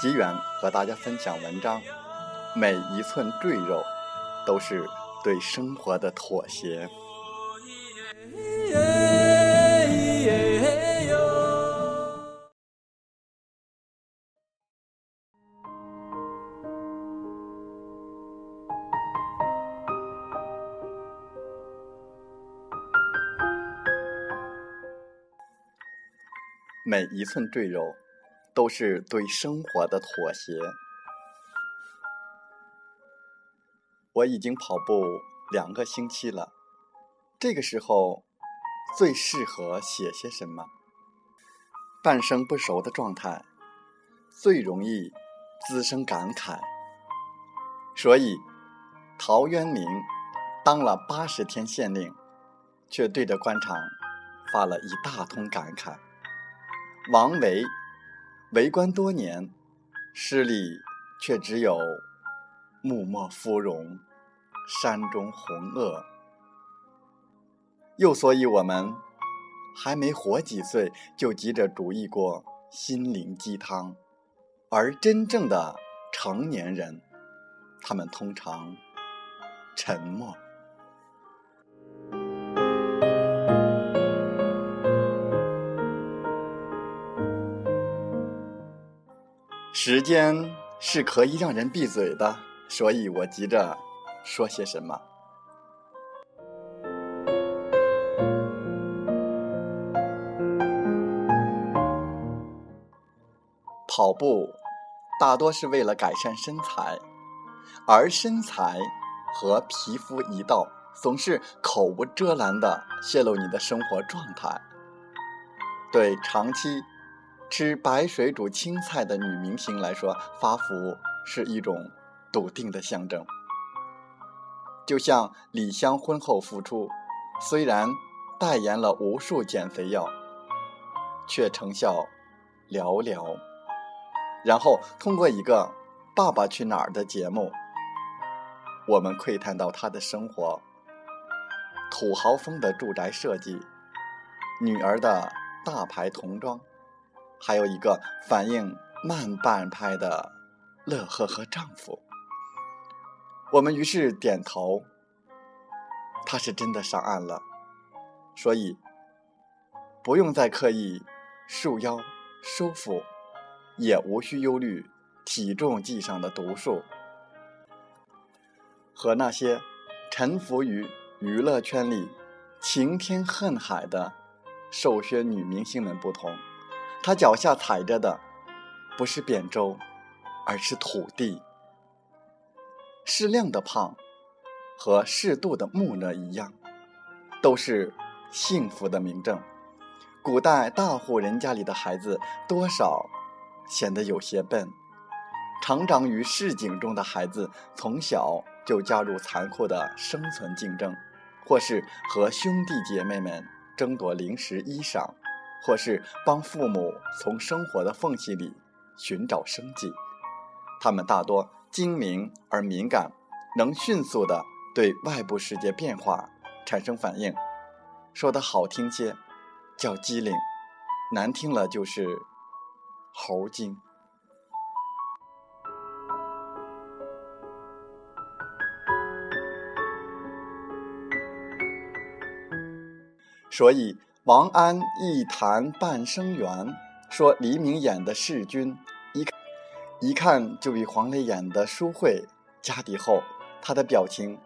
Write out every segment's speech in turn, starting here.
吉远和大家分享文章，每一寸赘肉都是对生活的妥协。每一寸赘肉。都是对生活的妥协。我已经跑步两个星期了，这个时候最适合写些什么？半生不熟的状态，最容易滋生感慨。所以，陶渊明当了八十天县令，却对着官场发了一大通感慨。王维。为官多年，诗里却只有“木末芙蓉，山中红萼”。又所以，我们还没活几岁，就急着煮一锅心灵鸡汤，而真正的成年人，他们通常沉默。时间是可以让人闭嘴的，所以我急着说些什么。跑步大多是为了改善身材，而身材和皮肤一道，总是口无遮拦的泄露你的生活状态。对长期。吃白水煮青菜的女明星来说，发福是一种笃定的象征。就像李湘婚后复出，虽然代言了无数减肥药，却成效寥寥。然后通过一个《爸爸去哪儿》的节目，我们窥探到她的生活：土豪风的住宅设计，女儿的大牌童装。还有一个反应慢半拍的乐呵呵丈夫，我们于是点头，他是真的上岸了，所以不用再刻意束腰收腹，也无需忧虑体重计上的读数。和那些沉浮于娱乐圈里晴天恨海的瘦削女明星们不同。他脚下踩着的不是扁舟，而是土地。适量的胖和适度的木讷一样，都是幸福的明证。古代大户人家里的孩子多少显得有些笨，成长于市井中的孩子从小就加入残酷的生存竞争，或是和兄弟姐妹们争夺零食衣裳，或是帮父母从生活的缝隙里寻找生计。他们大多精明而敏感，能迅速地对外部世界变化产生反应。说的好听些，叫机灵；难听了就是猴精。所以王安忆谈半生缘，说黎明演的世君，一看一看就比黄磊演的舒慧。家底厚，他的表情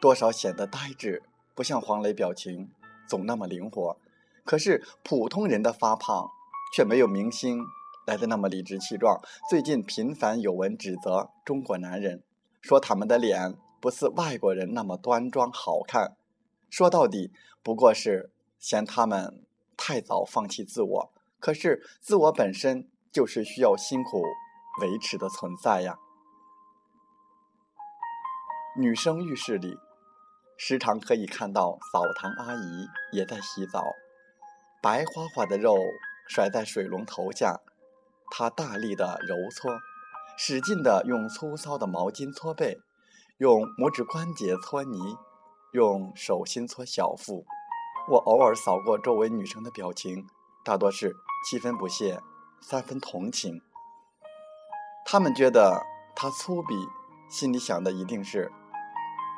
多少显得呆滞，不像黄磊表情总那么灵活。可是普通人的发胖，却没有明星来的那么理直气壮。最近频繁有文指责中国男人，说他们的脸不似外国人那么端庄好看。说到底，不过是。嫌他们太早放弃自我，可是自我本身就是需要辛苦维持的存在呀。女生浴室里，时常可以看到澡堂阿姨也在洗澡，白花花的肉甩在水龙头下，她大力的揉搓，使劲的用粗糙的毛巾搓背，用拇指关节搓泥，用手心搓小腹。我偶尔扫过周围女生的表情，大多是七分不屑，三分同情。他们觉得他粗鄙，心里想的一定是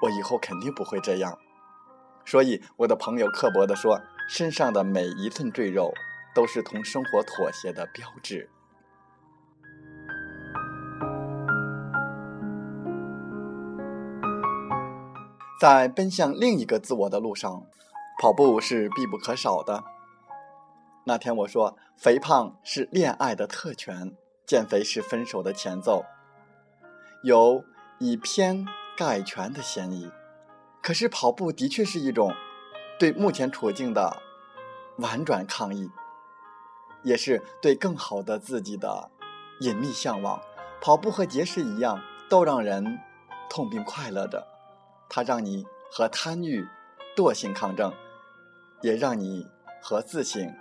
我以后肯定不会这样。所以我的朋友刻薄地说：“身上的每一寸赘肉，都是同生活妥协的标志。”在奔向另一个自我的路上。跑步是必不可少的。那天我说，肥胖是恋爱的特权，减肥是分手的前奏，有以偏概全的嫌疑。可是跑步的确是一种对目前处境的婉转抗议，也是对更好的自己的隐秘向往。跑步和节食一样，都让人痛并快乐着。它让你和贪欲、惰性抗争。也让你和自省、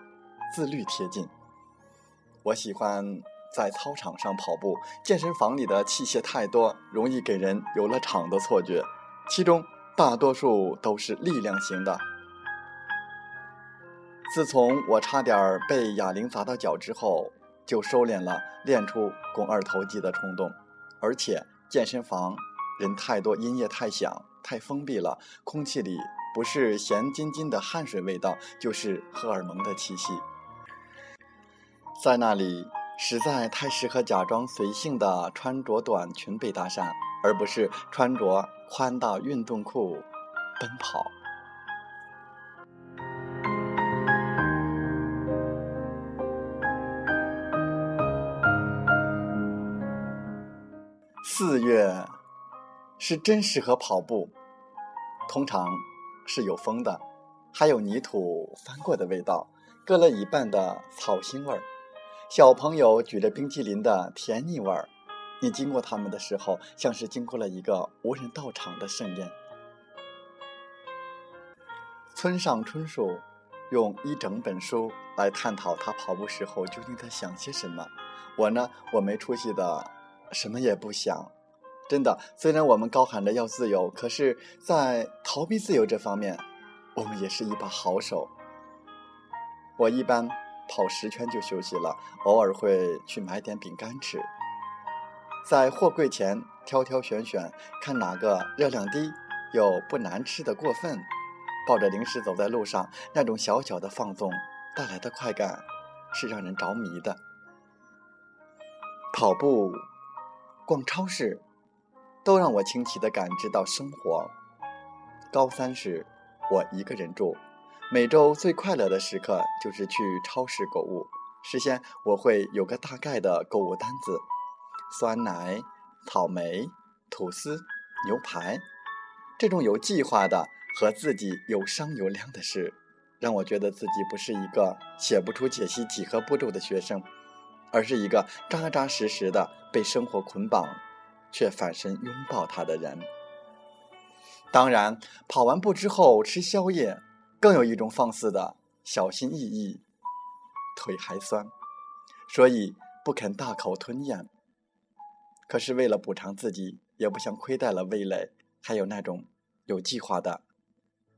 自律贴近。我喜欢在操场上跑步，健身房里的器械太多，容易给人游乐场的错觉，其中大多数都是力量型的。自从我差点被哑铃砸到脚之后，就收敛了练出肱二头肌的冲动，而且健身房人太多，音乐太响，太封闭了，空气里。不是咸津津的汗水味道，就是荷尔蒙的气息。在那里，实在太适合假装随性的穿着短裙被搭讪，而不是穿着宽大运动裤奔跑。四月是真适合跑步，通常。是有风的，还有泥土翻过的味道，割了一半的草腥味儿，小朋友举着冰淇淋的甜腻味儿。你经过他们的时候，像是经过了一个无人到场的盛宴。村上春树用一整本书来探讨他跑步时候究竟在想些什么。我呢，我没出息的，什么也不想。真的，虽然我们高喊着要自由，可是，在逃避自由这方面，我们也是一把好手。我一般跑十圈就休息了，偶尔会去买点饼干吃。在货柜前挑挑选选，看哪个热量低又不难吃的过分。抱着零食走在路上，那种小小的放纵带来的快感，是让人着迷的。跑步，逛超市。都让我清晰地感知到生活。高三时，我一个人住，每周最快乐的时刻就是去超市购物。事先我会有个大概的购物单子：酸奶、草莓、吐司、牛排。这种有计划的和自己有商有量的事，让我觉得自己不是一个写不出解析几何步骤的学生，而是一个扎扎实实的被生活捆绑。却反身拥抱他的人。当然，跑完步之后吃宵夜，更有一种放肆的小心翼翼，腿还酸，所以不肯大口吞咽。可是为了补偿自己，也不想亏待了味蕾，还有那种有计划的、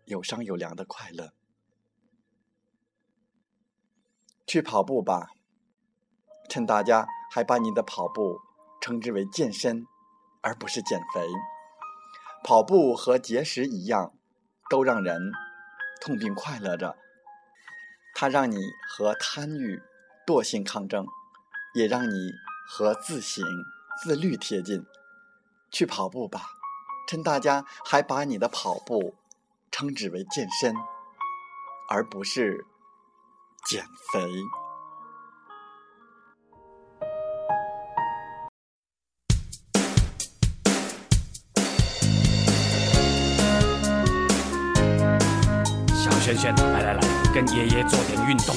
有商有量的快乐。去跑步吧，趁大家还把你的跑步称之为健身，而不是减肥。跑步和节食一样，都让人痛并快乐着。它让你和贪欲、惰性抗争，也让你和自省、自律贴近。去跑步吧，趁大家还把你的跑步称之为健身，而不是减肥。轩轩，来来来，跟爷爷做点运动。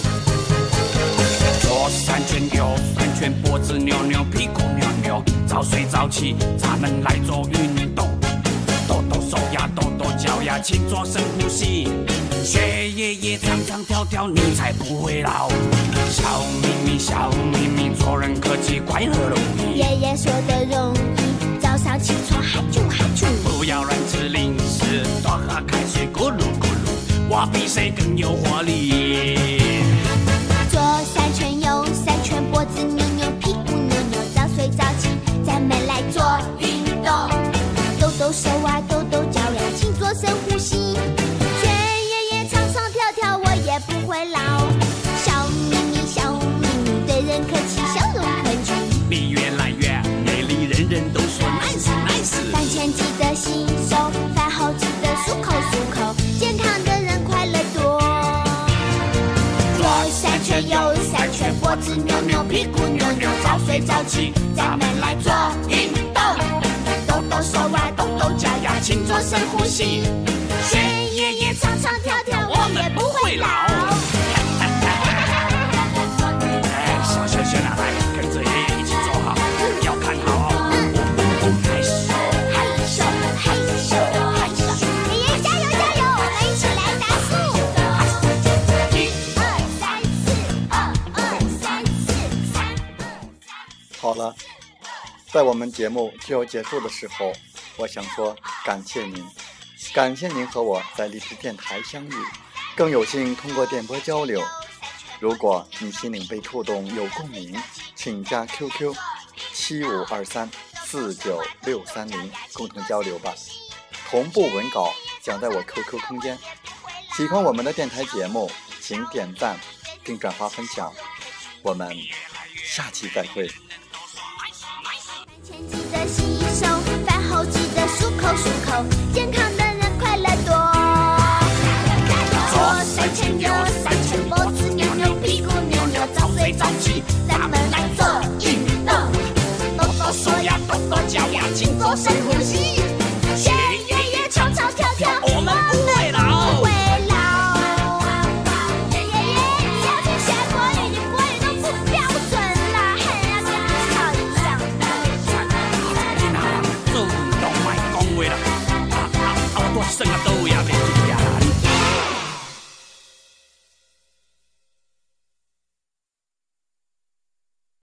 左三圈，右三圈，脖子扭扭，屁股扭扭，早睡早起，咱们来做运动。抖抖手呀，抖抖脚呀，请做深呼吸。学爷爷唱唱跳跳，你才不会老。小咪咪，小咪咪，做人客气，快乐容易。爷爷说的容易，早上起床哈啾哈啾。不要乱吃零食，多喝开水，咕噜我比谁更有活力。左三圈，右三圈，脖子扭三圈，脖子扭扭，屁股扭扭，早睡早起，咱们来做运动。动动手啊，动动脚呀，请做深呼吸。学爷爷唱唱跳跳，我们不会老。在我们节目就要结束的时候，我想说感谢您，感谢您和我在荔枝电台相遇，更有幸通过电波交流。如果你心灵被触动，有共鸣，请加 QQ 七五二三四九六三零共同交流吧。同步文稿讲在我 QQ 空间。喜欢我们的电台节目，请点赞并转发分享。我们下期再会。手，饭后记得漱口漱口，健康的人快乐多。左三圈，右三圈，脖子扭扭，屁股扭扭，早睡早起，咱们来做运动。抖抖手呀，抖抖脚呀，请做深呼吸。